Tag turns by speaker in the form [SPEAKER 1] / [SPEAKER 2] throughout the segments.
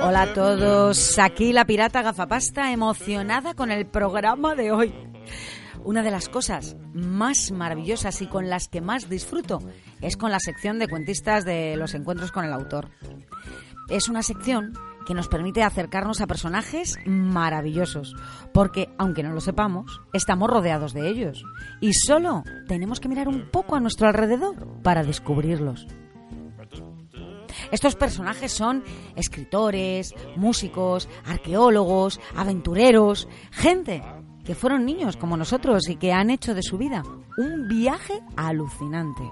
[SPEAKER 1] Hola a todos, aquí la pirata gafapasta emocionada con el programa de hoy. Una de las cosas más maravillosas y con las que más disfruto es con la sección de cuentistas de los encuentros con el autor. Es una sección que nos permite acercarnos a personajes maravillosos, porque aunque no lo sepamos, estamos rodeados de ellos y solo tenemos que mirar un poco a nuestro alrededor para descubrirlos. Estos personajes son escritores, músicos, arqueólogos, aventureros, gente que fueron niños como nosotros y que han hecho de su vida un viaje alucinante.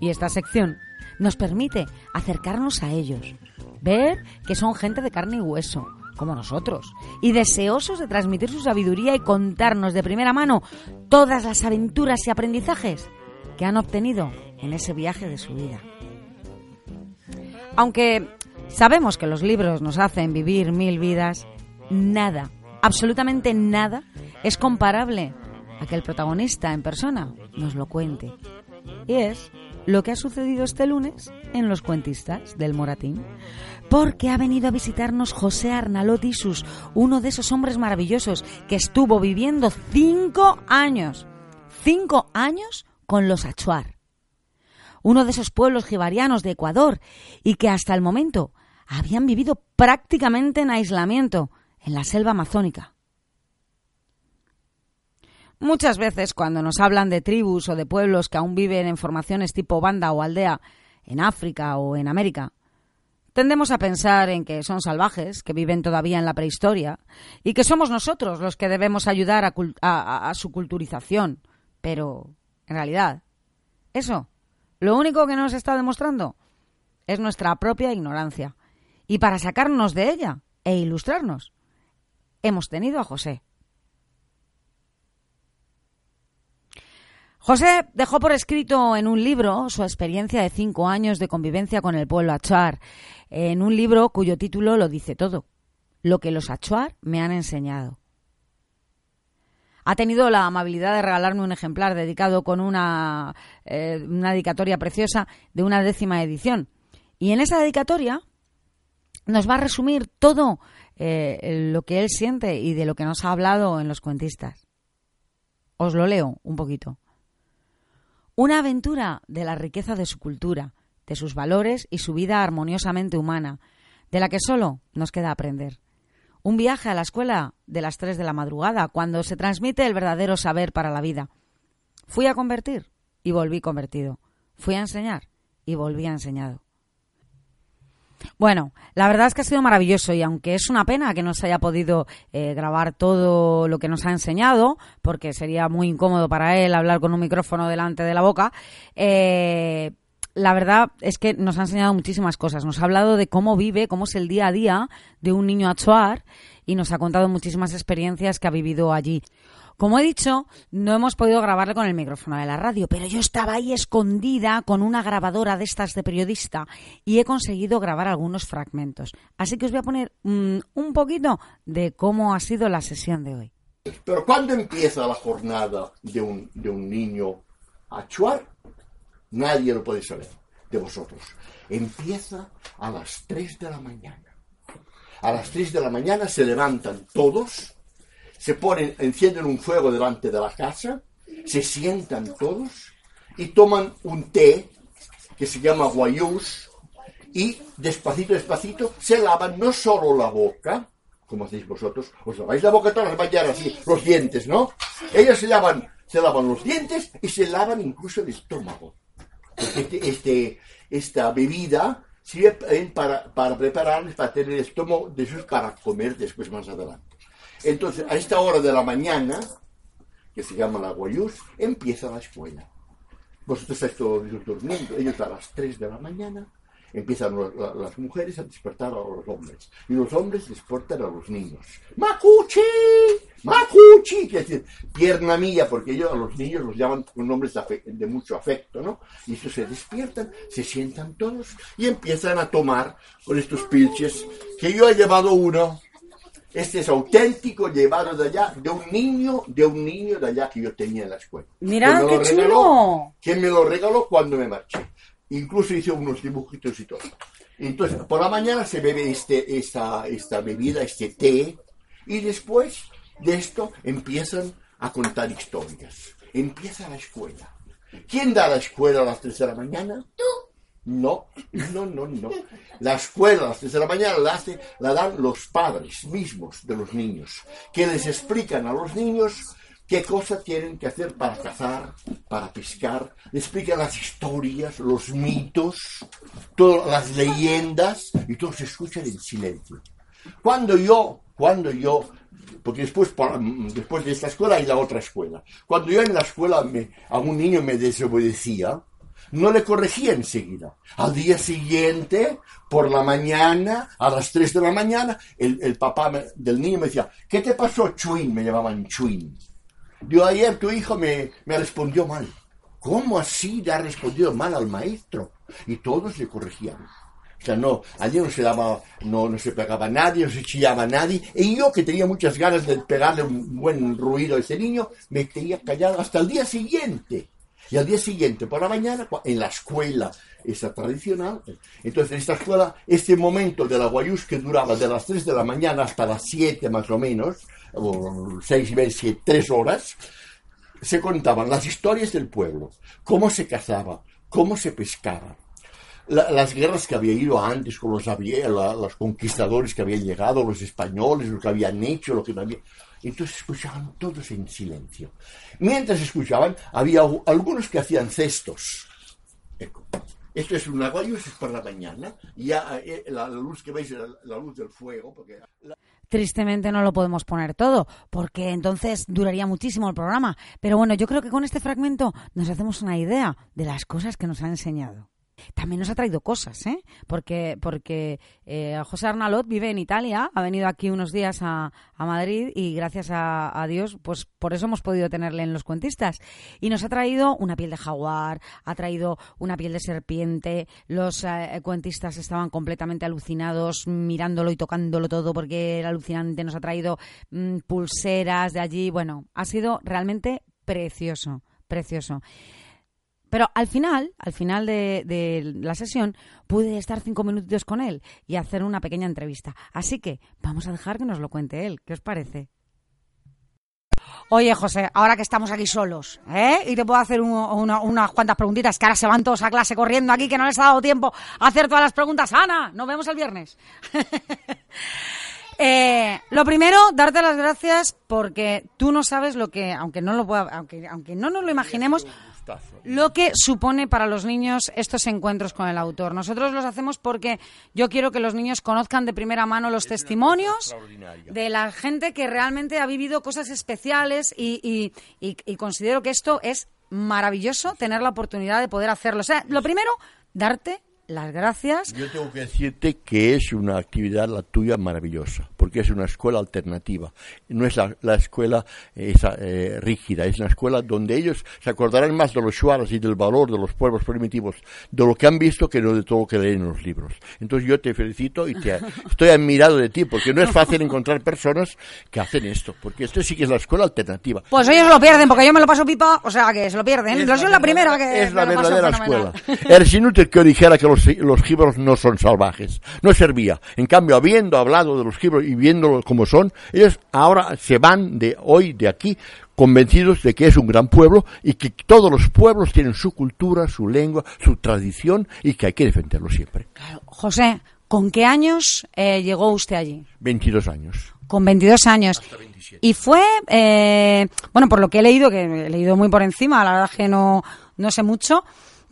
[SPEAKER 1] Y esta sección nos permite acercarnos a ellos, ver que son gente de carne y hueso, como nosotros, y deseosos de transmitir su sabiduría y contarnos de primera mano todas las aventuras y aprendizajes que han obtenido en ese viaje de su vida. Aunque sabemos que los libros nos hacen vivir mil vidas, nada, absolutamente nada, es comparable a que el protagonista en persona nos lo cuente. Y es lo que ha sucedido este lunes en los cuentistas del Moratín. Porque ha venido a visitarnos José Arnalot Isus, uno de esos hombres maravillosos que estuvo viviendo cinco años, cinco años con los Achuar, uno de esos pueblos jibarianos de Ecuador y que hasta el momento habían vivido prácticamente en aislamiento en la selva amazónica. Muchas veces cuando nos hablan de tribus o de pueblos que aún viven en formaciones tipo banda o aldea en África o en América, tendemos a pensar en que son salvajes, que viven todavía en la prehistoria y que somos nosotros los que debemos ayudar a, su culturización. Pero, en realidad, eso, lo único que nos está demostrando es nuestra propia ignorancia. Y para sacarnos de ella e ilustrarnos, hemos tenido a José. José dejó por escrito en un libro su experiencia de cinco años de convivencia con el pueblo achuar, en un libro cuyo título lo dice todo, lo que los achuar me han enseñado. Ha tenido la amabilidad de regalarme un ejemplar dedicado con una, eh, una dedicatoria preciosa de una décima edición. Y en esa dedicatoria nos va a resumir todo eh, lo que él siente y de lo que nos ha hablado en los cuentistas. Os lo leo un poquito. Una aventura de la riqueza de su cultura, de sus valores y su vida armoniosamente humana, de la que solo nos queda aprender. Un viaje a la escuela de las tres de la madrugada, cuando se transmite el verdadero saber para la vida. Fui a convertir y volví convertido. Fui a enseñar y volví enseñado. Bueno, la verdad es que ha sido maravilloso y aunque es una pena que no se haya podido eh, grabar todo lo que nos ha enseñado, porque sería muy incómodo para él hablar con un micrófono delante de la boca, eh, la verdad es que nos ha enseñado muchísimas cosas. Nos ha hablado de cómo vive, cómo es el día a día de un niño achuar y nos ha contado muchísimas experiencias que ha vivido allí. Como he dicho, no hemos podido grabarle con el micrófono de la radio, pero yo estaba ahí escondida con una grabadora de estas de periodista y he conseguido grabar algunos fragmentos. Así que os voy a poner mm, un poquito de cómo ha sido la sesión de hoy.
[SPEAKER 2] Pero ¿cuándo empieza la jornada de un, de un niño a chuar? Nadie lo puede saber de vosotros. Empieza a las 3 de la mañana. A las 3 de la mañana se levantan todos se ponen, encienden un fuego delante de la casa, se sientan todos y toman un té que se llama guayús y despacito, despacito se lavan no solo la boca, como hacéis vosotros, os laváis la boca todas las mañanas, así, los dientes, ¿no? Ellos se lavan, se lavan los dientes y se lavan incluso el estómago. Este, este- esta bebida sirve para, para prepararles, para tener el estómago de esos para comer después más adelante. Entonces, a esta hora de la mañana, que se llama la guayús, empieza la escuela. Vosotros estáis todos durmiendo, ellos a las 3 de la mañana empiezan las mujeres a despertar a los hombres y los hombres despertan a los niños. ¡Macuchi! ¡Macuchi! Decir, pierna mía, porque ellos a los niños los llaman con nombres de, mucho afecto, ¿no? Y estos se despiertan, se sientan todos y empiezan a tomar con estos pilches, que yo he llevado uno. Este es auténtico, llevado de allá, de un niño, de un niño de allá que yo tenía en la escuela.
[SPEAKER 1] Mira,
[SPEAKER 2] Que me
[SPEAKER 1] qué
[SPEAKER 2] regaló-
[SPEAKER 1] chulo.
[SPEAKER 2] que me lo regaló cuando me marché. Incluso hice unos dibujitos y todo. Entonces, por la mañana se bebe este, esta, esta bebida, este té, y después de esto empiezan a contar historias. Empieza la escuela. ¿Quién da la escuela a las 3 de la mañana? Tú. No, no, no, no. Las 3 de la mañana la, hace, la dan los padres mismos de los niños, que les explican a los niños qué cosas tienen que hacer para cazar, para pescar, les explican las historias, los mitos, todas las leyendas, y todos escuchan en silencio. Cuando yo, cuando yo, porque después, después de esta escuela hay la otra escuela, cuando yo en la escuela a un niño me desobedecía, no le corregía enseguida. Al día siguiente, por la mañana, a las 3 de la mañana, el, el papá del niño me decía, ¿qué te pasó, Chuin? Me llamaban Chuin. Yo ayer tu hijo me, me respondió mal. ¿Cómo así le ha respondido mal al maestro? Y todos le corregían. O sea, no, allí no se daba, no, no se pegaba nadie, no se chillaba nadie. Y yo, que tenía muchas ganas de pegarle un buen ruido a ese niño, me tenía callado hasta el día siguiente. Y al día siguiente, por la mañana, en la escuela, esa tradicional, entonces en esta escuela, este momento de la guayús que duraba de las 3 de la mañana hasta las 7 más o menos, o 6 y media, siete, 3 horas, se contaban las historias del pueblo, cómo se cazaba, cómo se pescaba, la- las guerras que había ido antes con los, la- los conquistadores que habían llegado, los españoles, lo que habían hecho, lo que no había. Entonces escuchaban todos en silencio. Mientras escuchaban, había algunos que hacían cestos. Esto es una guayus, es por la mañana. Y ya eh, la, la luz que veis es la, luz del fuego, porque
[SPEAKER 1] Tristemente no lo podemos poner todo, porque entonces duraría muchísimo el programa. Pero bueno, yo creo que con este fragmento nos hacemos una idea de las cosas que nos ha enseñado. También nos ha traído cosas, ¿eh? Porque, porque eh, José Arnalot vive en Italia, ha venido aquí unos días a, a Madrid y gracias a, Dios, pues por eso hemos podido tenerle en los cuentistas. Y nos ha traído una piel de jaguar, ha traído una piel de serpiente, los eh, cuentistas estaban completamente alucinados mirándolo y tocándolo todo porque era alucinante, nos ha traído mm, pulseras de allí, bueno, ha sido realmente precioso, precioso. Pero al final, al final de, la sesión, pude estar cinco minutos con él y hacer una pequeña entrevista. Así que vamos a dejar que nos lo cuente él. ¿Qué os parece? Oye, José, ahora que estamos aquí solos, ¿eh? Y te puedo hacer un- una- unas cuantas preguntitas, que ahora se van todos a clase corriendo aquí, que no les ha dado tiempo a hacer todas las preguntas. Ana, nos vemos el viernes. Eh, lo primero, darte las gracias porque tú no sabes lo que, aunque no lo pueda, aunque, aunque no nos lo imaginemos, lo que supone para los niños estos encuentros con el autor. Nosotros los hacemos porque yo quiero que los niños conozcan de primera mano los testimonios de la gente que realmente ha vivido cosas especiales y, y- y- y considero que esto es maravilloso tener la oportunidad de poder hacerlo. O sea, lo primero, darte las gracias.
[SPEAKER 2] Yo tengo que decirte que es una actividad la tuya maravillosa, porque es una escuela alternativa. No es la, la escuela eh, esa, eh, rígida, es una escuela donde ellos se acordarán más de los shuaras y del valor de los pueblos primitivos, de lo que han visto que no de todo lo que leen en los libros. Entonces yo te felicito y te, estoy admirado de ti, porque no es fácil encontrar personas que hacen esto, porque esto sí que es la escuela alternativa.
[SPEAKER 1] Pues ellos lo pierden, porque yo me lo paso pipa, o sea que se lo pierden.
[SPEAKER 2] Es
[SPEAKER 1] Yo soy la primera que.
[SPEAKER 2] es la verdadera escuela. Eres inútil que yo dijera que los, los gibros no son salvajes. No servía. En cambio, habiendo hablado de los gibros y viéndolos como son, ellos ahora se van de hoy, de aquí, convencidos de que es un gran pueblo y que todos los pueblos tienen su cultura, su lengua, su tradición y que hay que defenderlo siempre.
[SPEAKER 1] José, ¿con qué años eh, llegó usted allí?
[SPEAKER 2] 22 años.
[SPEAKER 1] Con 22 años. Y fue, eh, bueno, por lo que he leído, que he leído muy por encima, la verdad es que no, no sé mucho,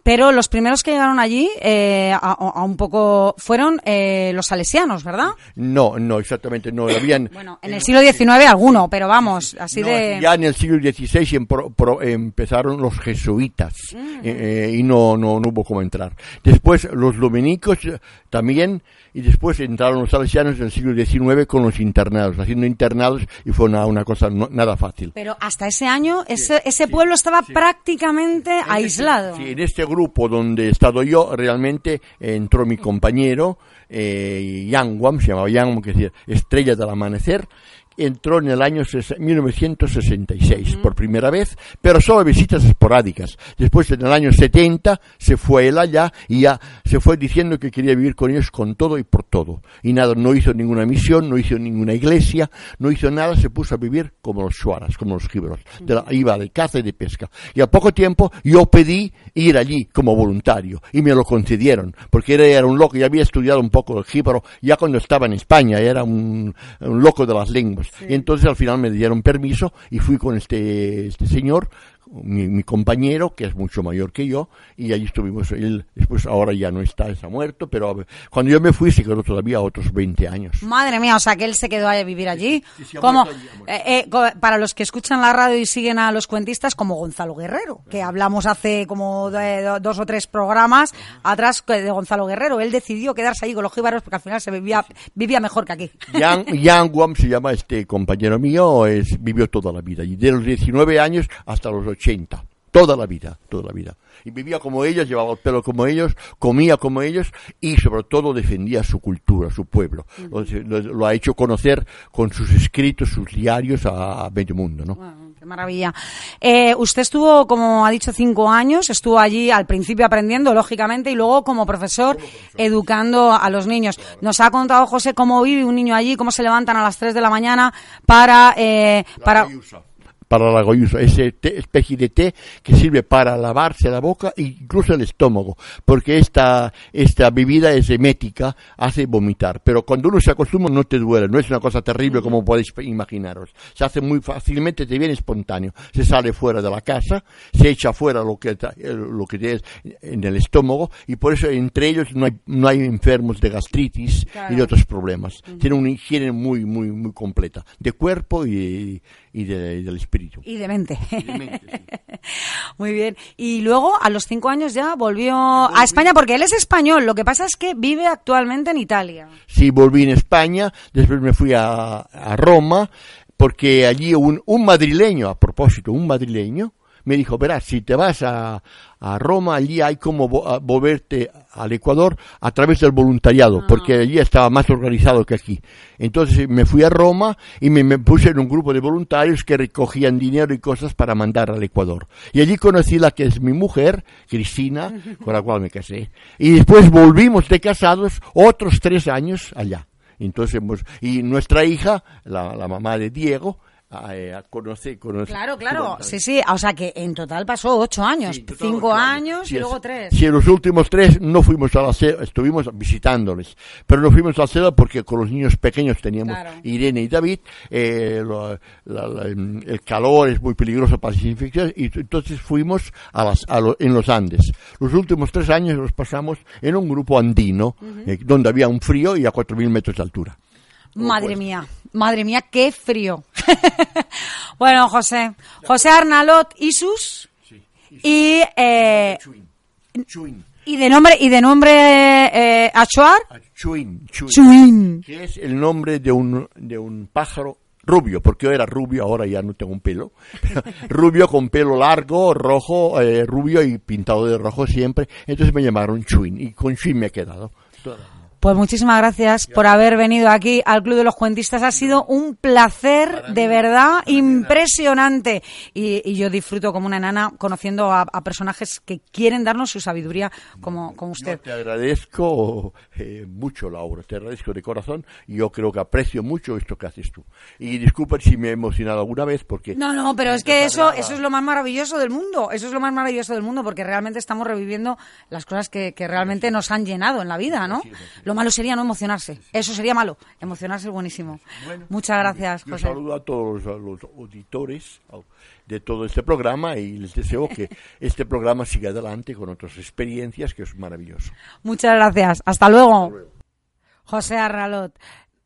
[SPEAKER 1] pero los primeros que llegaron allí eh, a, un poco fueron eh, los salesianos, ¿verdad?
[SPEAKER 2] No, no, exactamente, no. Habían,
[SPEAKER 1] bueno, en el siglo XIX alguno, pero vamos, así de...
[SPEAKER 2] Ya en el siglo XVI empezaron los jesuitas eh, y no, no, no hubo cómo entrar. Después los dominicos también y después entraron los salesianos en el siglo XIX con los internados, haciendo internados y fue una, una cosa nada fácil.
[SPEAKER 1] Pero hasta ese año ese, ese pueblo estaba prácticamente este aislado.
[SPEAKER 2] sí, en este grupo donde he estado yo realmente entró mi compañero, eh, Yang se llamaba Yang, que es decir, Estrella del Amanecer, entró en el año 1966 por primera vez, pero solo visitas esporádicas. Después, en el año 70, se fue él allá y ya se fue diciendo que quería vivir con ellos con todo y por todo. Y nada, no hizo ninguna misión, no hizo ninguna iglesia, no hizo nada, se puso a vivir como los shuaras, como los gibros. iba de caza y de pesca. Y a poco tiempo yo pedí ir allí como voluntario y me lo concedieron, porque era, era un loco, y había estudiado un poco el gibro ya cuando estaba en España, era un loco de las lenguas y entonces al final me dieron permiso y fui con este, este señor mi, compañero, que es mucho mayor que yo, y allí estuvimos. Él después ahora ya no está, está muerto, pero cuando yo me fui se quedó todavía otros 20 años.
[SPEAKER 1] Madre mía, o sea que él se quedó a vivir allí. como eh, eh, para los que escuchan la radio y siguen a los cuentistas, como Gonzalo Guerrero, que hablamos hace como dos o tres programas atrás de Gonzalo Guerrero. Él decidió quedarse allí con los jíbaros porque al final se vivía, vivía mejor que aquí.
[SPEAKER 2] Jan, Guam se llama este compañero mío, es, vivió toda la vida, y de los 19 años hasta los 80 toda la vida, toda la vida. Y vivía como ellos, llevaba el pelo como ellos, comía como ellos y sobre todo defendía su cultura, su pueblo. lo, ha hecho conocer con sus escritos, sus diarios a, medio mundo, ¿no?
[SPEAKER 1] qué maravilla. Eh, usted estuvo, como ha dicho, cinco años, estuvo allí al principio aprendiendo, lógicamente, y luego como profesor, educando a los niños. Nos ha contado José cómo vive un niño allí, cómo se levantan a las tres de la mañana para... Eh, para
[SPEAKER 2] para la goyusa, ese especie de té que sirve para lavarse la boca e incluso el estómago, porque esta, esta bebida es emética, hace vomitar, pero cuando uno se acostumbra no te duele, no es una cosa terrible como podéis imaginaros, se hace muy fácilmente, te viene espontáneo, se sale fuera de la casa, se echa fuera lo que, lo que tienes en el estómago y por eso entre ellos no hay, no hay enfermos de gastritis y de otros problemas, tiene una higiene muy, muy, muy completa, de cuerpo y, y, del espíritu.
[SPEAKER 1] Y de mente. Muy bien. Y luego, a los cinco años ya volvió a España, porque él es español. Lo que pasa es que vive actualmente en Italia.
[SPEAKER 2] Sí, volví en España. Después me fui a, a Roma, porque allí un, un madrileño, a propósito, un madrileño, me dijo, verás, si te vas a, a Roma, allí hay como volverte al Ecuador a través del voluntariado, ah. porque allí estaba más organizado que aquí. Entonces me fui a Roma y me, puse en un grupo de voluntarios que recogían dinero y cosas para mandar al Ecuador. Y allí conocí la que es mi mujer, Cristina, con la cual me casé. Y después volvimos de casados otros tres años allá. Entonces, y nuestra hija, la, la mamá de Diego, eh, conoce,
[SPEAKER 1] Claro, claro, sí, sí, o sea que en total pasó ocho años, cinco años y luego tres.
[SPEAKER 2] Sí, en los últimos tres no fuimos a la seda, estuvimos visitándoles, pero no fuimos a la seda porque con los niños pequeños teníamos Irene y David, eh, el calor es muy peligroso para las infecciones y entonces fuimos a las, en los Andes. Los últimos tres años los pasamos en un grupo andino, eh, donde había un frío y a cuatro mil metros de altura.
[SPEAKER 1] Madre mía, madre mía, qué frío. bueno, José, José Arnalot Isus y eh, y de nombre y de nombre eh, Achuar
[SPEAKER 2] Chuin, Chuin, que es el nombre de un de un pájaro rubio, porque yo era rubio, ahora ya no tengo un pelo, rubio con pelo largo, rojo, eh, rubio y pintado de rojo siempre, entonces me llamaron Chuin y con Chuin me he quedado.
[SPEAKER 1] Pues muchísimas gracias por haber venido aquí al Club de los Cuentistas. Ha sido un placer, de verdad, impresionante. Y, yo disfruto como una enana conociendo a, personajes que quieren darnos su sabiduría como, como usted.
[SPEAKER 2] te agradezco eh, mucho, Laura. Te agradezco de corazón. Y yo creo que aprecio mucho esto que haces tú. Y disculpa si me he emocionado alguna vez porque...
[SPEAKER 1] No, no, pero es que eso, eso es lo más maravilloso del mundo. Eso es lo más maravilloso del mundo porque realmente estamos reviviendo las cosas que, realmente nos han llenado en la vida, ¿no? Lo malo sería no emocionarse. Eso sería malo. Emocionarse es buenísimo. Muchas gracias,
[SPEAKER 2] Yo
[SPEAKER 1] José.
[SPEAKER 2] saludo a todos a los auditores de todo este programa y les deseo que este programa siga adelante con otras experiencias, que es maravilloso.
[SPEAKER 1] Muchas gracias. Hasta luego. José Arralot.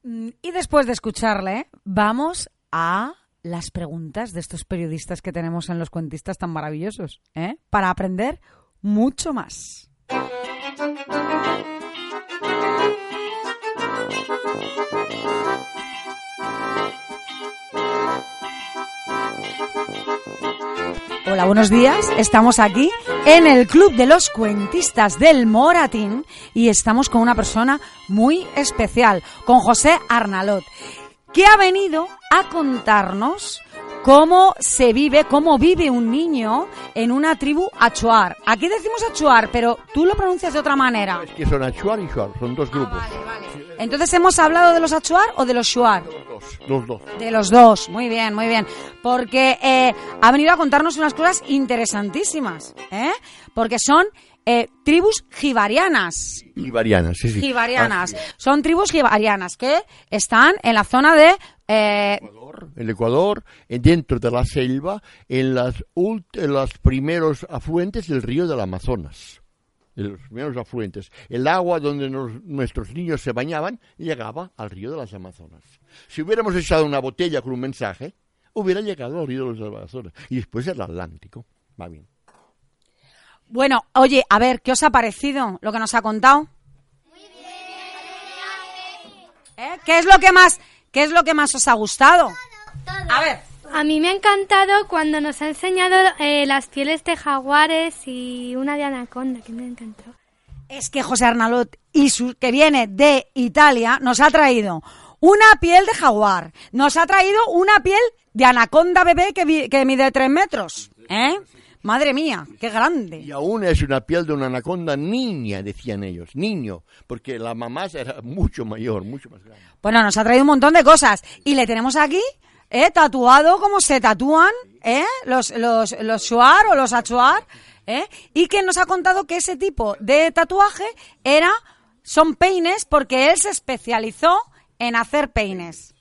[SPEAKER 1] Mm, Y después de escucharle, vamos a las preguntas de estos periodistas que tenemos en los cuentistas tan maravillosos, ¿eh? Para aprender mucho más. Hola, buenos días. Estamos aquí en el Club de los Cuentistas del Moratín y estamos con una persona muy especial, con José Arnalot, que ha venido a contarnos cómo se vive, cómo vive un niño en una tribu achuar. Aquí decimos achuar, pero tú lo pronuncias de otra manera.
[SPEAKER 2] Es que son Achuar y Shuar, son dos grupos.
[SPEAKER 1] Entonces, ¿hemos hablado de los achuar o de los shuar?
[SPEAKER 2] Los dos.
[SPEAKER 1] De los dos, muy bien, muy bien. Porque eh, ha venido a contarnos unas cosas interesantísimas, ¿eh? Porque son eh, tribus jibarianas.
[SPEAKER 2] Ibarianas, sí, sí.
[SPEAKER 1] Jibarianas.
[SPEAKER 2] Es.
[SPEAKER 1] Son tribus jibarianas que están en la zona de... eh,
[SPEAKER 2] Ecuador, el Ecuador, dentro de la selva, en las, ult- en los primeros afluentes del río del Amazonas. En los primeros afluentes. El agua donde nos- nuestros niños se bañaban llegaba al río de las Amazonas. Si hubiéramos echado una botella con un mensaje, hubiera llegado al río de las Amazonas. Y después el Atlántico. Va bien.
[SPEAKER 1] bueno, oye, a ver, ¿qué os ha parecido lo que nos ha contado? ¿Eh? ¿Qué es lo que más, qué es lo que más os ha gustado? A ver.
[SPEAKER 3] A mí me ha encantado cuando nos ha enseñado eh, las pieles de jaguares y una de anaconda, que me ha encantado.
[SPEAKER 1] Es que José Arnalot, y su- que viene de Italia, nos ha traído una piel de jaguar, nos ha traído una piel de anaconda bebé que, vi- que mide tres metros. ¿Eh? Madre mía, qué grande.
[SPEAKER 2] Y aún es una piel de una anaconda niña, decían ellos, niño, porque la mamá era mucho mayor, mucho más grande.
[SPEAKER 1] Bueno, nos ha traído un montón de cosas. Y le tenemos aquí, ¿eh? Tatuado como se tatúan, ¿eh? Los, los, los shuar o los achuar, ¿eh? Y que nos ha contado que ese tipo de tatuaje era, son peines porque él se especializó en hacer peines.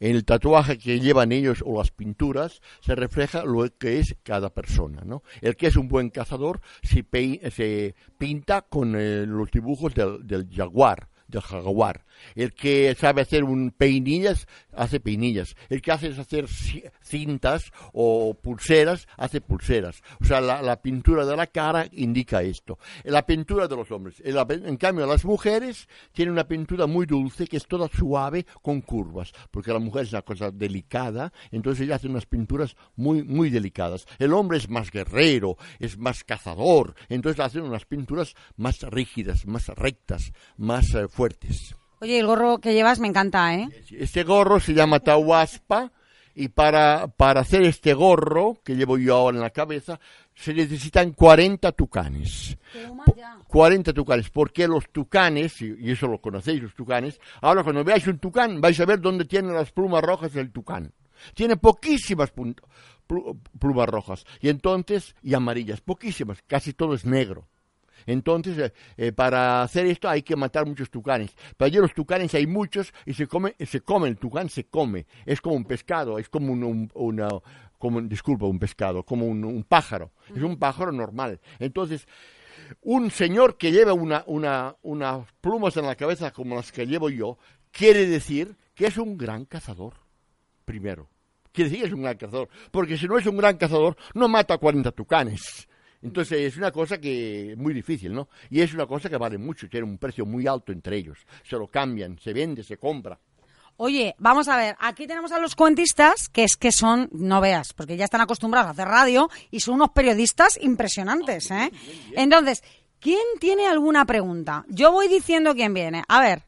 [SPEAKER 2] En el tatuaje que llevan ellos o las pinturas se refleja lo que es cada persona, ¿no? El que es un buen cazador se, se pinta con eh, los dibujos del jaguar, del jaguar. El que sabe hacer un peinillas hace peinillas. El que hace hacer ci- cintas o pulseras hace pulseras. O sea, la, pintura de la cara indica esto. La pintura de los hombres. En cambio, las mujeres tienen una pintura muy dulce que es toda suave con curvas, porque la mujer es una cosa delicada, entonces ella hace unas pinturas muy muy delicadas. El hombre es más guerrero, es más cazador, entonces hacen unas pinturas más rígidas, más rectas, más eh, fuertes.
[SPEAKER 1] Oye, el gorro que llevas me encanta, ¿eh?
[SPEAKER 2] Este gorro se llama tahuaspa y para, para hacer este gorro que llevo yo ahora en la cabeza se necesitan 40 tucanes. Po- 40 tucanes, porque los tucanes, y eso lo conocéis los tucanes, ahora cuando veáis un tucán vais a ver dónde tiene las plumas rojas del tucán. Tiene poquísimas plumas rojas y entonces y amarillas, poquísimas, casi todo es negro. Entonces, eh, eh, para hacer esto hay que matar muchos tucanes. Pero allí los tucanes hay muchos y se come, se come, el tucán se come. Es como un pescado, es como un, un- una, como, disculpa, un pescado, como un, un pájaro. Es un pájaro normal. Entonces, un señor que lleva una, una, unas plumas en la cabeza como las que llevo yo, quiere decir que es un gran cazador, primero. Quiere decir que es un gran cazador. Porque si no es un gran cazador, no mata a 40 tucanes. Entonces es una cosa que es muy difícil, ¿no? Y es una cosa que vale mucho, tiene un precio muy alto entre ellos. Se lo cambian, se vende, se compra.
[SPEAKER 1] Oye, vamos a ver, aquí tenemos a los cuentistas, que es que son, no veas, porque ya están acostumbrados a hacer radio y son unos periodistas impresionantes, ¿eh? Entonces, ¿quién tiene alguna pregunta? Yo voy diciendo quién viene. A ver,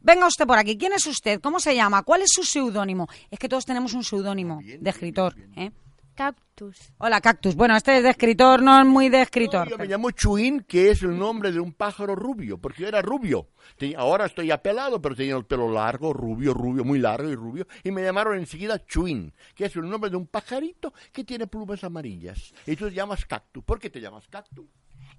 [SPEAKER 1] venga usted por aquí. ¿Quién es usted? ¿Cómo se llama? ¿Cuál es su seudónimo? Es que todos tenemos un seudónimo de escritor, ¿eh?
[SPEAKER 3] Cactus.
[SPEAKER 1] Hola, Cactus. Bueno, este es de escritor, no es muy de escritor.
[SPEAKER 2] Yo me llamo Chuín, que es el nombre de un pájaro rubio, porque yo era rubio. Ahora estoy apelado, pero tenía el pelo largo, rubio, rubio, muy largo y rubio. Y me llamaron enseguida Chuín, que es el nombre de un pajarito que tiene plumas amarillas. Y tú te llamas Cactus. ¿Por qué te llamas Cactus?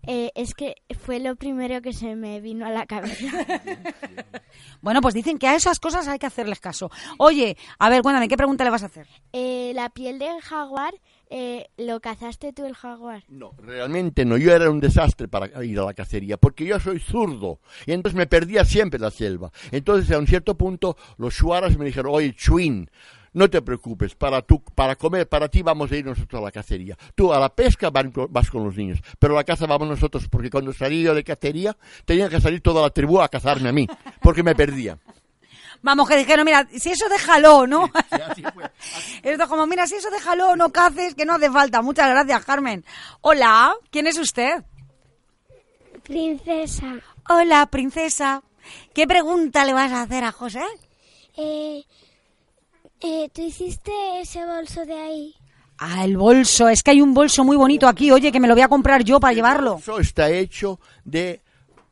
[SPEAKER 4] Eh, es que fue lo primero que se me vino a la cabeza.
[SPEAKER 1] Bueno, pues dicen que a esas cosas hay que hacerles caso. Oye, a ver, cuéntame, ¿qué pregunta le vas a hacer?
[SPEAKER 4] Eh, la piel del jaguar, eh, ¿lo cazaste tú el jaguar?
[SPEAKER 2] No, realmente no. Yo era un desastre para ir a la cacería, porque yo soy zurdo. Y entonces me perdía siempre la selva. Entonces, a un cierto punto, los shuaras me dijeron, oye, Chuin, no te preocupes, para, tu, para comer, para ti vamos a ir nosotros a la cacería. Tú a la pesca vas con los niños, pero a la caza vamos nosotros, porque cuando salí yo de cacería, tenía que salir toda la tribu a cazarme a mí, porque me perdía.
[SPEAKER 1] Vamos, que dijeron, mira, si eso déjalo, ¿no?
[SPEAKER 2] Así fue.
[SPEAKER 1] Esto como, mira, si eso déjalo, no caces, que no hace falta. Muchas gracias, Carmen. Hola, ¿quién es usted?
[SPEAKER 5] Princesa,
[SPEAKER 1] Hola, princesa. ¿Qué pregunta le vas a hacer a José?
[SPEAKER 5] eh, eh, ¿tú hiciste ese bolso de ahí?
[SPEAKER 1] Ah, el bolso. Es que hay un bolso muy bonito aquí. Oye, que me lo voy a comprar yo para llevarlo.
[SPEAKER 2] Eso está hecho de,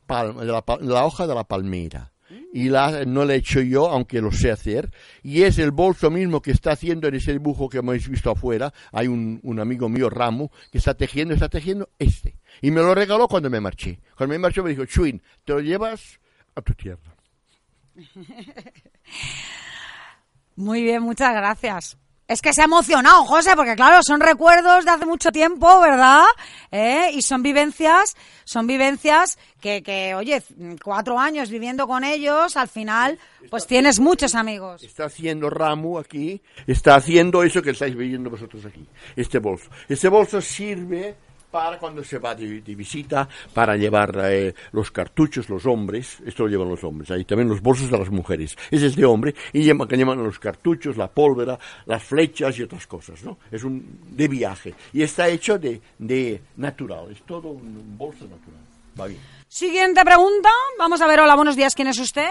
[SPEAKER 2] palma, de la, la hoja de la palmera. Y la, no lo he hecho yo, aunque lo sé hacer. Y es el bolso mismo que está haciendo en ese dibujo que hemos visto afuera. Hay un, un amigo mío, Ramu, que está tejiendo, está tejiendo este. Y me lo regaló cuando me marché. Cuando me marché me dijo, Chuin, te lo llevas a tu tierra.
[SPEAKER 1] Muy bien, muchas gracias. Es que se ha emocionado, José, porque claro, son recuerdos de hace mucho tiempo, ¿verdad? ¿Eh? Y son vivencias, son vivencias que, que, oye, cuatro años viviendo con ellos, al final, pues tienes muchos amigos.
[SPEAKER 2] Está haciendo Ramu aquí, está haciendo eso que estáis viendo vosotros aquí, este bolso. Este bolso sirve para cuando se va de, de visita, para llevar eh, los cartuchos, los hombres, esto lo llevan los hombres, hay también los bolsos de las mujeres, ese es de hombre, y llevan, que llevan los cartuchos, la pólvora, las flechas y otras cosas, ¿no? Es un de viaje, y está hecho de, de natural, es todo un bolso natural, va bien.
[SPEAKER 1] Siguiente pregunta. Vamos a ver, hola, buenos días, ¿quién es usted?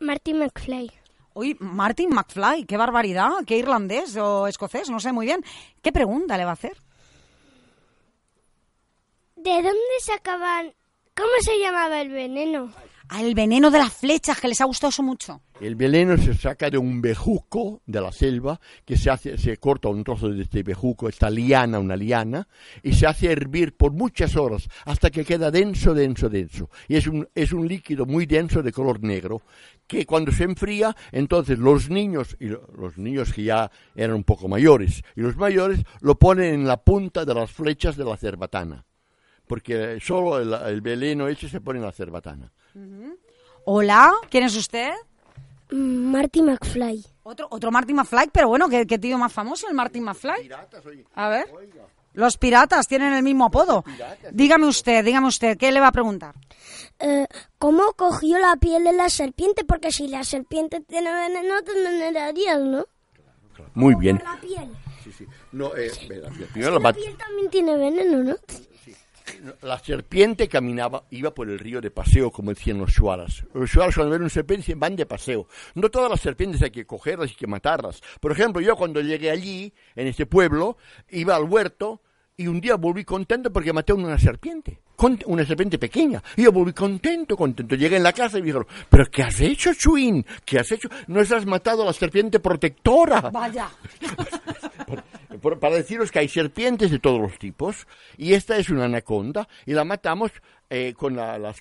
[SPEAKER 5] Marty McFly.
[SPEAKER 1] Uy, Martin McFly, qué barbaridad, qué irlandés o escocés, no sé muy bien. ¿Qué pregunta le va a hacer?
[SPEAKER 5] ¿De dónde sacaban? ¿Cómo se llamaba el veneno?
[SPEAKER 1] Al veneno de las flechas, que les ha gustado eso mucho.
[SPEAKER 2] El veneno se saca de un bejuco de la selva, que se hace, se corta un trozo de este bejuco, esta liana, una liana, y se hace hervir por muchas horas hasta que queda denso, denso, denso. Y es un, es un líquido muy denso de color negro, que cuando se enfría, entonces los niños, y lo- los niños que ya eran un poco mayores, y los mayores lo ponen en la punta de las flechas de la cerbatana. Porque solo el, el veneno ese se pone en la cerbatana.
[SPEAKER 1] Hola, ¿quién es usted?
[SPEAKER 5] Mm, Marty McFly.
[SPEAKER 1] Otro, otro Martin McFly, pero bueno, ¿qué, qué tío más famoso el Martin McFly?
[SPEAKER 2] Piratas, oye.
[SPEAKER 1] A ver. Los piratas tienen el mismo apodo. Dígame usted, dígame usted, ¿qué le va a preguntar?
[SPEAKER 5] Eh, ¿Cómo cogió la piel de la serpiente? Porque si la serpiente tiene veneno, te envenenarías, ¿no?
[SPEAKER 2] Muy bien.
[SPEAKER 5] La piel.
[SPEAKER 2] Sí, sí. No, eh, primero la
[SPEAKER 5] piel también tiene veneno, ¿no?
[SPEAKER 2] La serpiente caminaba, iba por el río de paseo, como decían los shuaras. Los shuaras cuando ven una serpiente van de paseo. No todas las serpientes hay que cogerlas y que matarlas. Por ejemplo, yo cuando llegué allí, en este pueblo, iba al huerto y un día volví contento porque maté una serpiente. Una serpiente pequeña. Y yo volví contento, contento. Llegué en la casa y me dijeron, ¿pero qué has hecho, Chuin? ¿Qué has hecho? ¿No has matado a la serpiente protectora?
[SPEAKER 1] Vaya.
[SPEAKER 2] Por- para deciros que hay serpientes de todos los tipos y esta es una anaconda y la matamos eh, con la,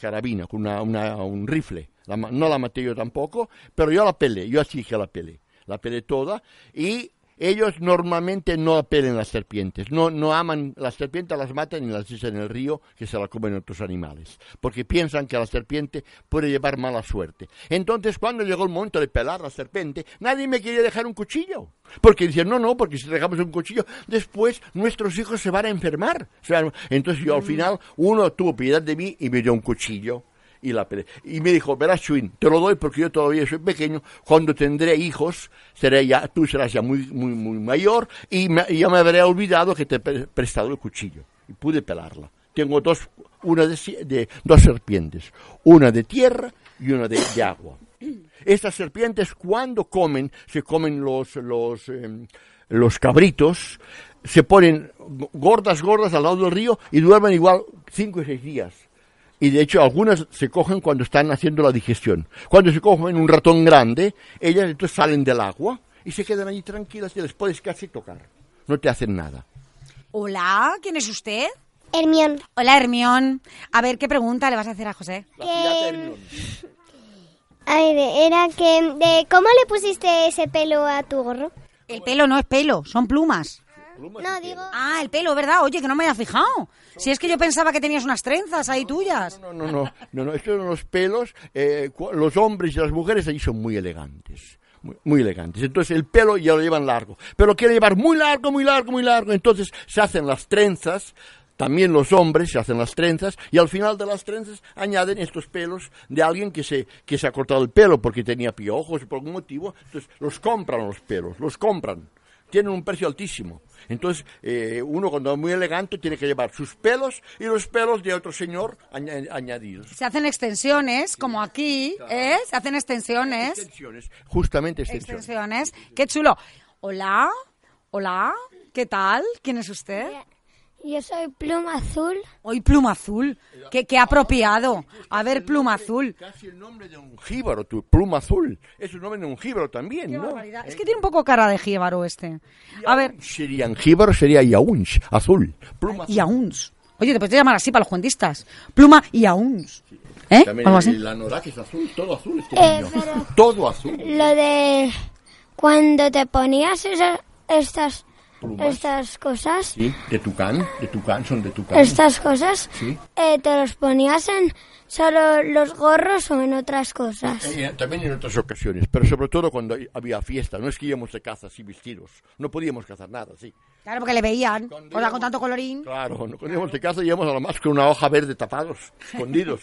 [SPEAKER 2] carabina, con una- un rifle. No la maté yo tampoco, pero yo la pelé, yo así que la pelé. La pelé toda y ellos normalmente no apelen las serpientes, no, no aman las serpientes, las matan y las echan en el río que se la comen otros animales, porque piensan que la serpiente puede llevar mala suerte. Entonces, cuando llegó el momento de pelar la serpiente, nadie me quería dejar un cuchillo, porque decían, no, no, porque si dejamos un cuchillo, después nuestros hijos se van a enfermar. O sea, entonces yo al final, uno tuvo piedad de mí y me dio un cuchillo y la. Y me dijo, verás, Chuin, te lo doy porque yo todavía soy pequeño, cuando tendré hijos, seré ya, tú serás ya muy, muy, muy mayor y, me- ya me habré olvidado que te he pre- prestado el cuchillo. Y pude pelarla. Tengo dos, una de, de- dos serpientes, una de tierra y una de, agua. Estas serpientes cuando comen, se comen los, los, em, los cabritos, se ponen gordas, gordas al lado del río y duermen igual cinco y seis días. Y de hecho algunas se cogen cuando están haciendo la digestión. Cuando se cogen un ratón grande, ellas entonces salen del agua y se quedan allí tranquilas y les puedes casi tocar. No te hacen nada.
[SPEAKER 1] Hola, ¿quién es usted?
[SPEAKER 5] Hermión.
[SPEAKER 1] Hola, Hermión. A ver, ¿qué pregunta le vas a hacer a José?
[SPEAKER 2] La pirata.
[SPEAKER 5] A ver, era que... De, ¿Cómo le pusiste ese pelo a tu gorro?
[SPEAKER 1] El pelo no es pelo, son plumas.
[SPEAKER 5] No, digo...
[SPEAKER 1] Ah, el pelo, ¿verdad? Oye, que no me había fijado. Si es que yo pensaba que tenías unas trenzas ahí tuyas.
[SPEAKER 2] No, no, no, no, no, estos son los pelos, eh, los hombres y las mujeres allí son muy elegantes. Muy, muy elegantes. Entonces el pelo ya lo llevan largo. Pero quiere llevar muy largo, muy largo, muy largo. Entonces se hacen las trenzas. También los hombres se hacen las trenzas y al final de las trenzas añaden estos pelos de alguien que se, que se ha cortado el pelo porque tenía piojos o por algún motivo. Entonces los compran los pelos, los compran. Tienen un precio altísimo. Entonces eh, uno cuando es muy elegante tiene que llevar sus pelos y los pelos de otro señor aña- añadidos.
[SPEAKER 1] Se hacen extensiones, como aquí, ¿eh? Se hacen extensiones.
[SPEAKER 2] Extensiones, justamente extensiones.
[SPEAKER 1] Extensiones. Qué chulo. Hola, hola, ¿qué tal? ¿Quién es usted?
[SPEAKER 5] Yo soy Pluma Azul.
[SPEAKER 1] Hoy pluma azul. Qué, qué apropiado. A ver, pluma azul.
[SPEAKER 2] Casi el nombre de un jíbaro, tu pluma azul. Es el nombre de un jíbaro también,
[SPEAKER 1] Qué
[SPEAKER 2] ¿no?
[SPEAKER 1] barbaridad. Es que tiene un poco cara de jíbaro este. A ver,
[SPEAKER 2] Sería un jíbaro, sería yaunch, azul. Pluma azul.
[SPEAKER 1] y auns. Oye, te puedes llamar así para los cuentistas. Pluma y auns. ¿Eh?
[SPEAKER 2] También
[SPEAKER 1] Algo así.
[SPEAKER 2] la Norak es azul, todo azul este
[SPEAKER 5] Eh,
[SPEAKER 2] niño.
[SPEAKER 5] pero-
[SPEAKER 2] Todo azul.
[SPEAKER 5] Lo de... Cuando te ponías esas, estas...
[SPEAKER 2] Plumas.
[SPEAKER 5] Estas cosas...
[SPEAKER 2] Sí, de tucán, de tucán, son de tucán.
[SPEAKER 5] Estas cosas...
[SPEAKER 2] Sí.
[SPEAKER 5] eh, ¿Te los ponías en solo los gorros o en otras cosas?
[SPEAKER 2] Eh, también en otras ocasiones, pero sobre todo cuando había fiesta. No es que íbamos de caza así vestidos. No podíamos cazar nada, sí.
[SPEAKER 1] Claro, porque le veían. Hola,
[SPEAKER 2] íbamos-
[SPEAKER 1] con tanto colorín.
[SPEAKER 2] Claro, cuando íbamos de casa íbamos a lo más con una hoja verde tapados, escondidos.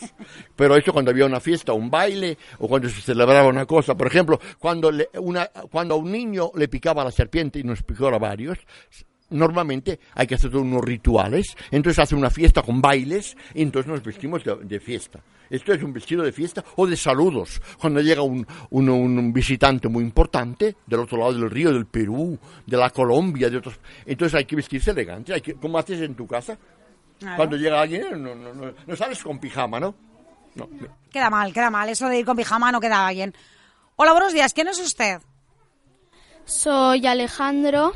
[SPEAKER 2] Pero esto cuando había una fiesta, un baile, o cuando se celebraba una cosa. Por ejemplo, cuando, le- una, cuando a un niño le picaba la serpiente y nos picó a varios, normalmente hay que hacer unos rituales. Entonces hace una fiesta con bailes y entonces nos vestimos de, de fiesta. Esto es un vestido de fiesta o de saludos. Cuando llega un, un, un visitante muy importante del otro lado del río, del Perú, de la Colombia, de otros. Entonces hay que vestirse elegante. Hay que, ¿Cómo haces en tu casa? Cuando llega alguien, no, no, no, no sales con pijama, ¿no? No.
[SPEAKER 1] Queda mal, queda mal. Eso de ir con pijama no queda bien. Hola, buenos días. ¿Quién es usted?
[SPEAKER 6] Soy Alejandro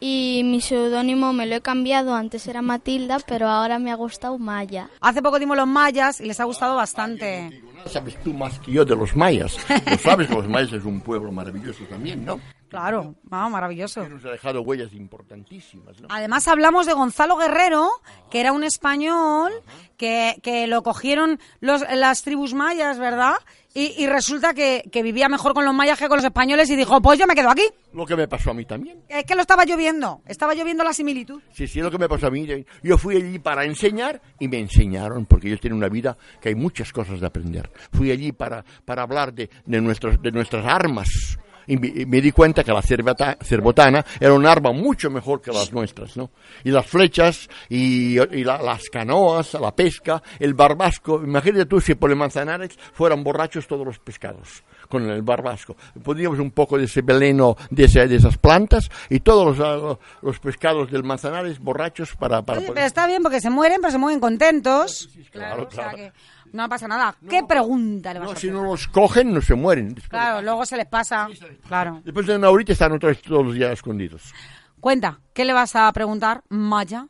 [SPEAKER 6] y mi seudónimo me lo he cambiado. Antes era Matilda, pero ahora me ha gustado Maya.
[SPEAKER 1] Hace poco dimos los mayas y les ha gustado bastante.
[SPEAKER 2] Sabes tú más que yo de los mayas. Lo sabes que los mayas es un pueblo maravilloso también, ¿no?
[SPEAKER 1] Claro, ah, maravilloso.
[SPEAKER 2] Nos ha dejado huellas importantísimas, ¿no?
[SPEAKER 1] Además hablamos de Gonzalo Guerrero, que era un español que, que lo cogieron los, las tribus mayas, ¿verdad? Y, y resulta que, que vivía mejor con los mayas que con los españoles y dijo, pues yo me quedo aquí.
[SPEAKER 2] Lo que me pasó a mí también.
[SPEAKER 1] Es que lo estaba lloviendo, estaba lloviendo la similitud.
[SPEAKER 2] Sí, sí, lo que me pasó a mí. Yo fui allí para enseñar y me enseñaron, porque ellos tienen una vida que hay muchas cosas de aprender. Fui allí para, para hablar de, de, nuestros, de nuestras armas. Y me, di cuenta que la cerbotana era un arma mucho mejor que las nuestras, ¿no? Y las flechas, y, y la- las canoas, la pesca, el barbasco. Imagínate tú si por el Manzanares fueran borrachos todos los pescados con el barbasco. Poníamos un poco de ese veneno de, ese- de esas plantas y todos los, los pescados del Manzanares borrachos para... para
[SPEAKER 1] Oye,
[SPEAKER 2] poder-
[SPEAKER 1] pero está bien porque se mueren, pero se mueven contentos.
[SPEAKER 2] claro,
[SPEAKER 1] o sea
[SPEAKER 2] claro.
[SPEAKER 1] que no pasa nada. ¿Qué pregunta le vas
[SPEAKER 2] No,
[SPEAKER 1] a
[SPEAKER 2] si
[SPEAKER 1] hacer?
[SPEAKER 2] no los cogen, no se mueren. Después,
[SPEAKER 1] Claro, luego se les pasa. Claro.
[SPEAKER 2] después de una horita están otra vez todos los días escondidos.
[SPEAKER 1] Cuenta, ¿qué le vas a preguntar, Maya?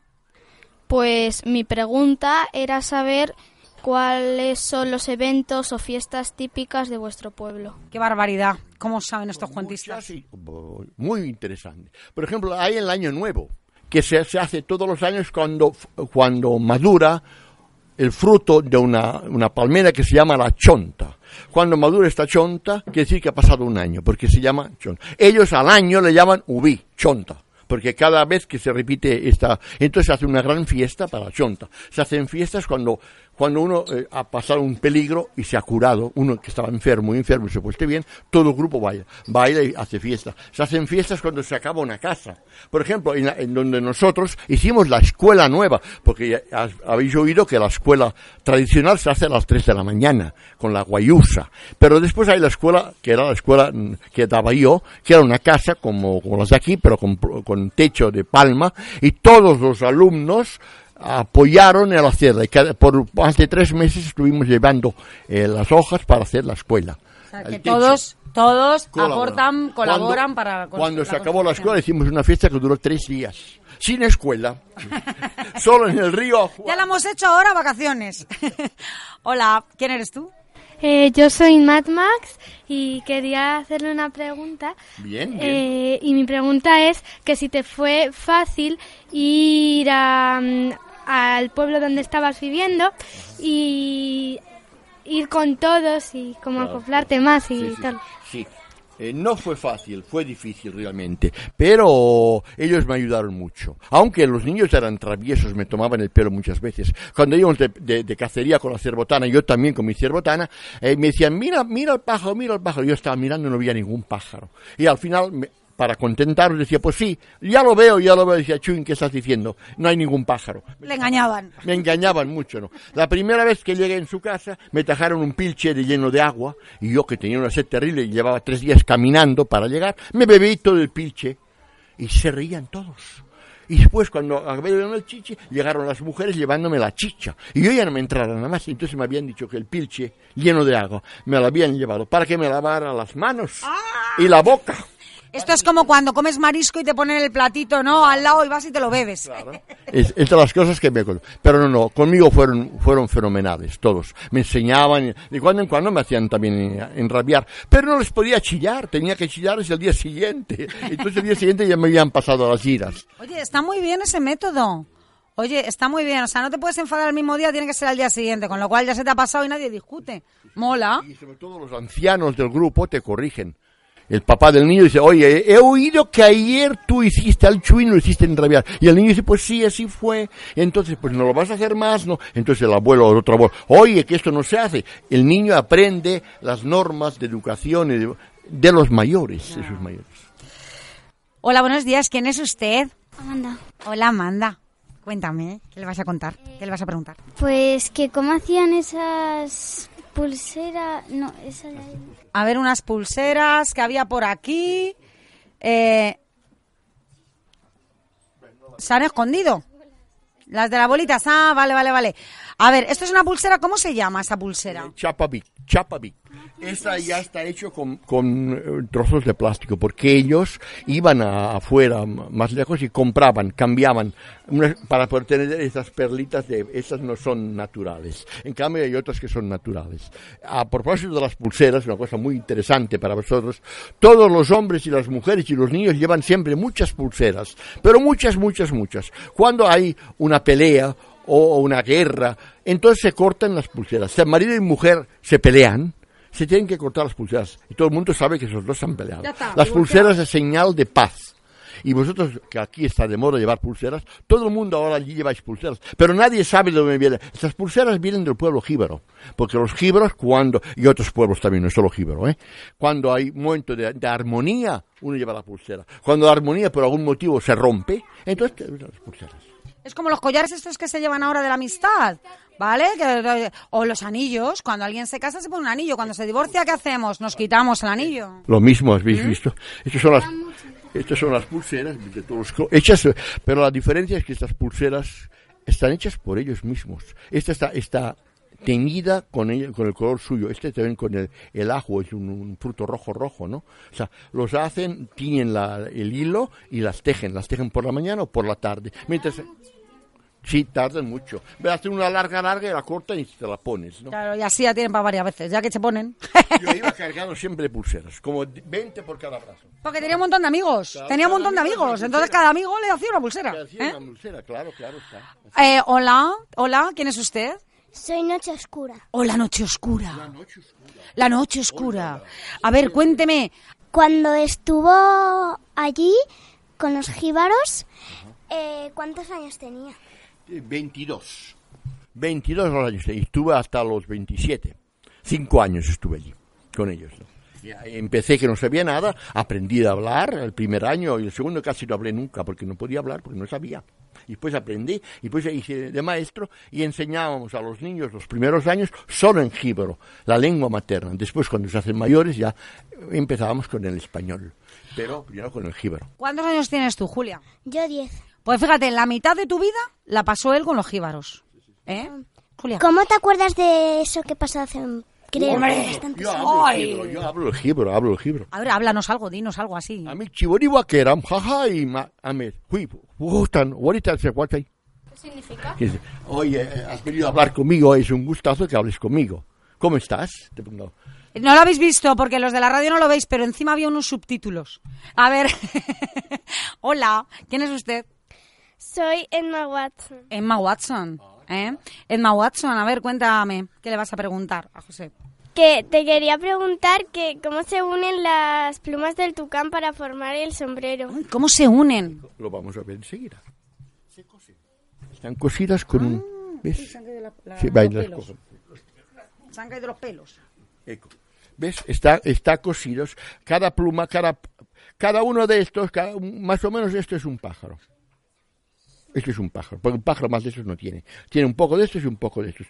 [SPEAKER 6] Pues mi pregunta era saber cuáles son los eventos o fiestas típicas de vuestro pueblo.
[SPEAKER 1] Qué barbaridad. ¿Cómo saben estos cuentistas?
[SPEAKER 2] Muchas y- bo- muy interesante. Por ejemplo, hay el Año Nuevo, que se, se hace todos los años cuando, cuando madura el fruto de una, una palmera que se llama la chonta. Cuando madura esta chonta, quiere decir que ha pasado un año, porque se llama chonta. Ellos al año le llaman ubí, chonta. Porque cada vez que se repite esta, entonces se hace una gran fiesta para chonta. Se hacen fiestas cuando, cuando uno eh, ha pasado un peligro y se ha curado, uno que estaba enfermo, muy enfermo y se pueste bien, todo el grupo baila, baila y hace fiesta. Se hacen fiestas cuando se acaba una casa. Por ejemplo, en, donde nosotros hicimos la escuela nueva, porque habéis oído que la escuela tradicional se hace a las 3 de la mañana, con la guayusa. Pero después hay la escuela, que era la escuela mm, que daba yo, que era una casa como, como las de aquí, pero con, con techo de palma, y todos los alumnos apoyaron el hacerla. Y cada- por más de tres meses estuvimos llevando eh, las hojas para hacer la escuela.
[SPEAKER 1] O sea,
[SPEAKER 2] El
[SPEAKER 1] que
[SPEAKER 2] techo.
[SPEAKER 1] todos Todos
[SPEAKER 2] Colaboran.
[SPEAKER 1] aportan, colaboran
[SPEAKER 2] Cuando-
[SPEAKER 1] para...
[SPEAKER 2] Cuando se
[SPEAKER 1] la
[SPEAKER 2] acabó la escuela hicimos una fiesta que duró tres días. Sin escuela. Solo en el río.
[SPEAKER 1] Ya la hemos hecho ahora, vacaciones. Hola, ¿quién eres tú?
[SPEAKER 3] Eh, yo soy Mad Max y quería hacerle una pregunta.
[SPEAKER 2] Bien, bien.
[SPEAKER 3] Eh, y mi pregunta es que si te fue fácil ir a, mm, al pueblo donde estabas viviendo y ir con todos y como
[SPEAKER 2] Claro.
[SPEAKER 3] acoplarte más y
[SPEAKER 2] Sí, sí,
[SPEAKER 3] tal.
[SPEAKER 2] sí. Eh, no fue fácil, fue difícil realmente, pero ellos me ayudaron mucho. Aunque los niños eran traviesos, me tomaban el pelo muchas veces. Cuando íbamos de, de- de cacería con la cerbotana, yo también con mi cerbotana, eh, me decían, mira, mira el pájaro, mira el pájaro. Yo estaba mirando y no veía ningún pájaro. Y al final, me- para contentarlos, decía, pues sí, ya lo veo, ya lo veo. Decía, Chuin, ¿qué estás diciendo? No hay ningún pájaro.
[SPEAKER 1] Le engañaban.
[SPEAKER 2] Me engañaban mucho, ¿no? La primera vez que llegué en su casa, me tajaron un pilche de lleno de agua, y yo que tenía una sed terrible y llevaba tres días caminando para llegar, me bebí todo el pilche, y se reían todos. Y después, cuando acabé de el chiche, llegaron las mujeres llevándome la chicha. Y yo ya no me entrara nada más. Entonces me habían dicho que el pilche, lleno de agua, me lo habían llevado para que me lavara las manos y la boca.
[SPEAKER 1] Esto es como cuando comes marisco y te ponen el platito, ¿no? Al lado y vas y te lo bebes.
[SPEAKER 2] Es, es de las cosas que me. Pero no, no, conmigo fueron, fueron fenomenales, todos. Me enseñaban, y de cuando en cuando me hacían también enrabiar. Pero no les podía chillar, tenía que chillarles el día siguiente. Entonces el día siguiente ya me habían pasado las giras.
[SPEAKER 1] Oye, está muy bien ese método. Oye, está muy bien. O sea, no te puedes enfadar el mismo día, tiene que ser al día siguiente. Con lo cual ya se te ha pasado y nadie discute. Mola.
[SPEAKER 2] Y sobre todo los ancianos del grupo te corrigen. El papá del niño dice, oye, he oído que ayer tú hiciste al chuino, lo hiciste enrabiar. Y el niño dice, pues sí, así fue. Entonces, pues no lo vas a hacer más, ¿no? Entonces el abuelo o el otro abuelo, oye, que esto no se hace. El niño aprende las normas de educación y de, de los mayores, de sus mayores.
[SPEAKER 1] Hola, buenos días. ¿Quién es usted?
[SPEAKER 4] Amanda.
[SPEAKER 1] Hola, Amanda. Cuéntame, ¿qué le vas a contar? ¿Qué le vas a preguntar?
[SPEAKER 4] Pues que cómo hacían esas pulseras... No, esa de ahí.
[SPEAKER 1] A ver, unas pulseras que había por aquí. Eh, ¿Se han escondido? Las de la bolita. Ah, vale, vale, vale. A ver, esto es una pulsera. ¿Cómo se llama esa pulsera?
[SPEAKER 2] Chapabic, Chapabic. Esta ya está hecho con, con eh, trozos de plástico, porque ellos iban a- afuera, más lejos, y compraban, cambiaban, para poder tener esas perlitas de, esas no son naturales. En cambio hay otras que son naturales. A propósito de las pulseras, una cosa muy interesante para vosotros, todos los hombres y las mujeres y los niños llevan siempre muchas pulseras, pero muchas, muchas, muchas. Cuando hay una pelea o una guerra, entonces se cortan las pulseras. Si marido y mujer se pelean, se tienen que cortar las pulseras. Y todo el mundo sabe que esos dos se han peleado.
[SPEAKER 1] Está,
[SPEAKER 2] Las pulseras es señal de paz. Y vosotros, que aquí está de moda llevar pulseras, todo el mundo ahora allí lleváis pulseras. Pero nadie sabe de dónde vienen. Estas pulseras vienen del pueblo jíbaro. Porque los jíbaros, cuando, y otros pueblos también, no es solo jíbaro, ¿eh? Cuando hay un momento de, de armonía, uno lleva la pulsera. Cuando la armonía por algún motivo se rompe, entonces las pulseras.
[SPEAKER 1] Es como los collares estos que se llevan ahora de la amistad, ¿vale? Que- o los anillos. Cuando alguien se casa se pone un anillo. Cuando se divorcia, ¿qué hacemos? Nos quitamos el anillo.
[SPEAKER 2] Lo mismo,
[SPEAKER 1] ¿Mm?
[SPEAKER 2] ¿habéis visto? Estas son las, estas son las pulseras de todos los hechas, pero la diferencia es que estas pulseras están hechas por ellos mismos. Esta está, está teñida con, ella- con el color suyo. Este también con el, el ajo, es un, un fruto rojo rojo, ¿no? O sea, los hacen, tiñen la- el hilo y las tejen. Las tejen por la mañana o por la tarde. Mientras, sí, tardan mucho. Ve, Hacen una larga, larga y la cortan y te la pones, ¿no?
[SPEAKER 1] Claro, y así ya tienen para varias veces, ya que se ponen.
[SPEAKER 2] Yo iba cargado siempre pulseras, como 20 por cada brazo.
[SPEAKER 1] Porque tenía un montón de amigos.
[SPEAKER 2] Claro,
[SPEAKER 1] tenía un montón de
[SPEAKER 2] amigo
[SPEAKER 1] amigos.
[SPEAKER 2] hacía
[SPEAKER 1] Entonces
[SPEAKER 2] pulsera.
[SPEAKER 1] cada amigo le hacía una pulsera.
[SPEAKER 2] Te hacían
[SPEAKER 1] ¿eh?
[SPEAKER 2] una pulsera, claro, claro está.
[SPEAKER 1] Eh, hola, hola, ¿quién es usted?
[SPEAKER 5] Soy Noche Oscura.
[SPEAKER 1] Oh, la noche oscura. La noche oscura. A ver, cuénteme.
[SPEAKER 5] Cuando estuvo allí con los jíbaros, eh, ¿cuántos años tenía?
[SPEAKER 2] Eh, 22. 22 años. Y estuve hasta los 27. Cinco años estuve allí con ellos. empecé que no sabía nada, aprendí a hablar el primer año y el segundo casi no hablé nunca porque no podía hablar, porque no sabía. Y después aprendí, y después hice de maestro y enseñábamos a los niños los primeros años solo en jíbaro, la lengua materna. Después, cuando se hacen mayores, ya empezábamos con el español, pero primero con el jíbaro.
[SPEAKER 1] ¿Cuántos años tienes tú, Julia?
[SPEAKER 5] Yo diez.
[SPEAKER 1] Pues fíjate, la mitad de tu vida la pasó él con los jíbaros. ¿Eh? Julia.
[SPEAKER 5] ¿Cómo te acuerdas de eso que pasó hace creo.
[SPEAKER 1] Hombre,
[SPEAKER 5] bastante
[SPEAKER 2] Yo hablo el
[SPEAKER 1] Ay.
[SPEAKER 2] gibro, yo hablo el gibro, hablo el gibro.
[SPEAKER 1] A ver, háblanos algo, dinos algo así.
[SPEAKER 2] A mí chiboriwa que eran, jaja, y ma, a mí, hui, gustan, ahorita se ahí.
[SPEAKER 6] ¿Qué significa?
[SPEAKER 2] Que Oye, eh, has venido a hablar conmigo, es un gustazo que hables conmigo. ¿Cómo estás? Te pongo.
[SPEAKER 1] No lo habéis visto porque los de la radio no lo veis, pero encima había unos subtítulos. A ver, hola, ¿quién es usted?
[SPEAKER 4] Soy Emma Watson.
[SPEAKER 1] Emma Watson. ¿eh? Emma Watson, a ver, cuéntame, ¿qué le vas a preguntar a José?
[SPEAKER 4] Que te quería preguntar que cómo se unen las plumas del tucán para formar el sombrero.
[SPEAKER 1] ¿Cómo se unen?
[SPEAKER 2] Lo vamos a ver enseguida. Se cosen. Están cosidas con un... ¿Ves? Sí.
[SPEAKER 1] Se han caído los pelos.
[SPEAKER 2] Eco. ¿Ves? Está, está cosidos. Cada pluma, cada, cada uno de estos, cada- más o menos esto es un pájaro. Esto es un pájaro, porque un pájaro más de estos no tiene. Tiene un poco de estos y un poco de estos.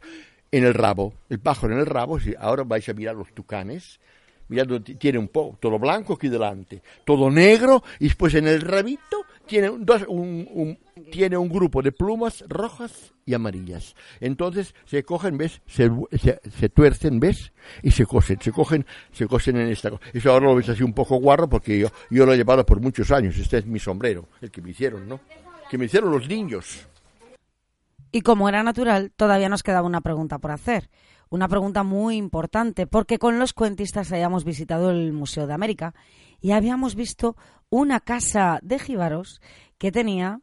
[SPEAKER 2] En el rabo, el pájaro en el rabo, si ahora vais a mirar los tucanes, mirad, tiene un poco, todo blanco aquí delante, todo negro, y después en el rabito tiene un- tiene un grupo de plumas rojas y amarillas. Entonces se cogen, ¿ves? Se, se, se tuercen, ¿ves? Y se cosen, se cogen, se cosen en esta cosa. Eso ahora lo ves así un poco guarro porque yo, yo lo he llevado por muchos años. Este es mi sombrero, el que me hicieron, ¿no? Que me hicieron los niños.
[SPEAKER 1] Y como era natural, todavía nos quedaba una pregunta por hacer. Una pregunta muy importante, porque con los cuentistas habíamos visitado el Museo de América y habíamos visto una casa de jíbaros que tenía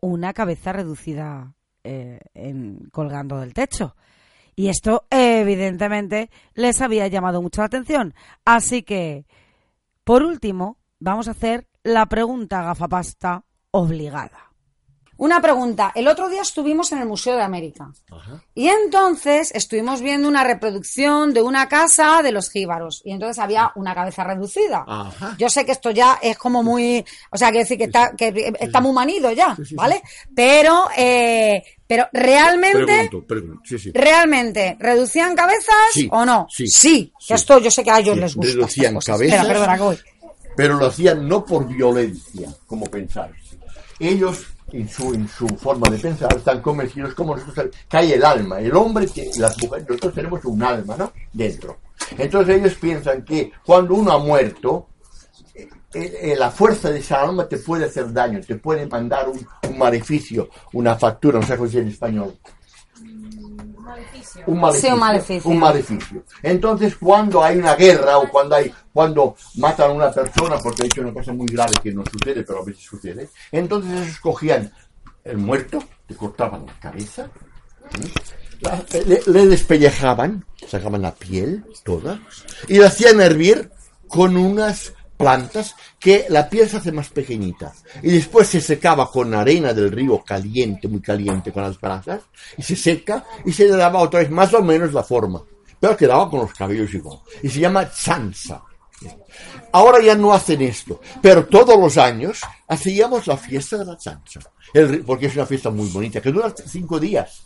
[SPEAKER 1] una cabeza reducida eh, en- colgando del techo. Y esto, evidentemente, les había llamado mucho la atención. Así que, por último, vamos a hacer la pregunta gafapasta obligada. Una pregunta. El otro día estuvimos en el Museo de América. Y entonces estuvimos viendo una reproducción de una casa de los jíbaros. Y entonces había una cabeza reducida.
[SPEAKER 2] Ajá.
[SPEAKER 1] Yo sé que esto ya es como muy. O sea, quiero decir que está, que está muy manido ya, ¿vale? Pero, eh, pero realmente.
[SPEAKER 2] Pregunto, pregunto. Sí, sí.
[SPEAKER 1] ¿Realmente reducían cabezas
[SPEAKER 2] Sí,
[SPEAKER 1] o no?
[SPEAKER 2] sí,
[SPEAKER 1] sí. que esto yo sé que a ellos les gusta.
[SPEAKER 2] reducían cabezas.
[SPEAKER 1] Espera, perdona, que voy.
[SPEAKER 2] pero lo hacían no por violencia, como pensáis. Ellos, en su, en su forma de pensar, están convencidos como nosotros, que hay el alma. El hombre, que las mujeres, nosotros tenemos un alma, ¿no? Dentro. Entonces ellos piensan que cuando uno ha muerto, eh, eh, la fuerza de esa alma te puede hacer daño, te puede mandar un, un maleficio, una factura, no sé cómo dice en español. Un maleficio,
[SPEAKER 1] un maleficio.
[SPEAKER 2] un maleficio. Entonces, cuando hay una guerra o cuando hay cuando matan a una persona porque ha hecho una cosa muy grave que no sucede, pero a veces sucede, entonces ellos cogían el muerto, le cortaban la cabeza, ¿sí? La- le, le despellejaban, sacaban la piel toda y la hacían hervir con unas plantas que la piel se hace más pequeñita. Y después se secaba con arena del río caliente, muy caliente con las brasas y se seca y se le daba otra vez más o menos la forma. Pero quedaba con los cabellos igual. Y se llama chanza. Ahora ya no hacen esto, pero todos los años hacíamos la fiesta de la ri- porque es una fiesta muy bonita, que dura cinco días.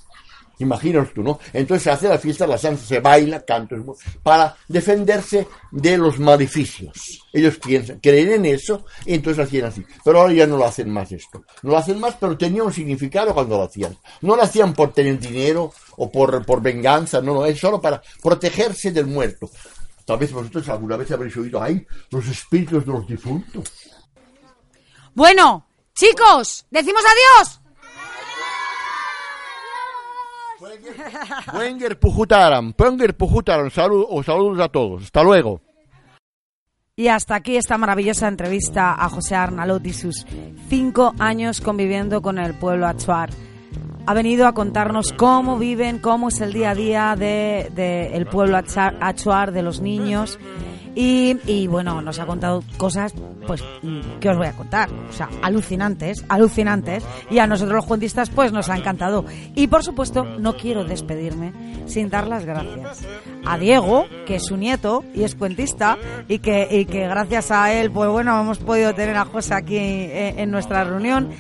[SPEAKER 2] Imagínanos tú, ¿no? Entonces se hace la fiesta de la chancha, se baila, canto, para defenderse de los maleficios. Ellos piensan, creen en eso, y entonces hacían así. Pero ahora ya no lo hacen más esto. No lo hacen más, pero tenía un significado cuando lo hacían. No lo hacían por tener dinero o por, por venganza, no, no, es solo para protegerse del muerto. Tal vez vosotros alguna vez habréis oído, ay, los espíritus de los difuntos.
[SPEAKER 1] Bueno, chicos, decimos adiós.
[SPEAKER 2] Wenger Pujutaran, Wenger salud, o saludos a todos. Hasta luego.
[SPEAKER 1] Y hasta aquí esta maravillosa entrevista a José Arnalot y sus cinco años conviviendo con el pueblo achuar. Ha venido a contarnos cómo viven, cómo es el día a día del de, el pueblo achuar, de los niños. Y, bueno, nos ha contado cosas, pues, mm, que os voy a contar. O sea, alucinantes, alucinantes. Y a nosotros los cuentistas, pues, nos ha encantado. Y por supuesto, no quiero despedirme sin dar las gracias a Diego, que es su nieto y es cuentista, y que, y que gracias a él, pues bueno, hemos podido tener a José aquí en, en nuestra reunión.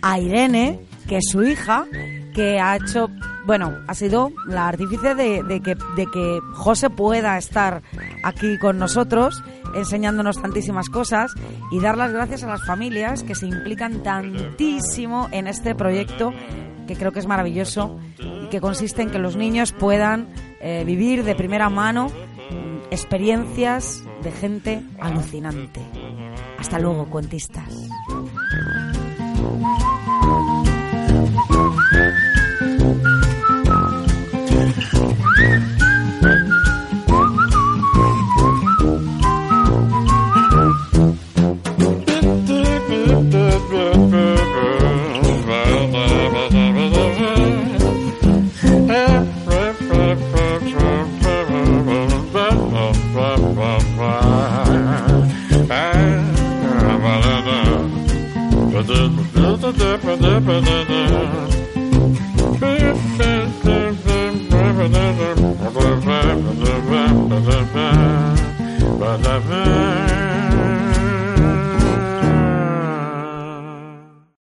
[SPEAKER 1] A Irene, que es su hija, que ha hecho, bueno, ha sido la artífice de, que, José pueda estar aquí con nosotros, enseñándonos tantísimas cosas, y dar las gracias a las familias que se implican tantísimo en este proyecto, que creo que es maravilloso, y que consiste en que los niños puedan eh, vivir de primera mano
[SPEAKER 7] experiencias de gente alucinante. Hasta luego, cuentistas.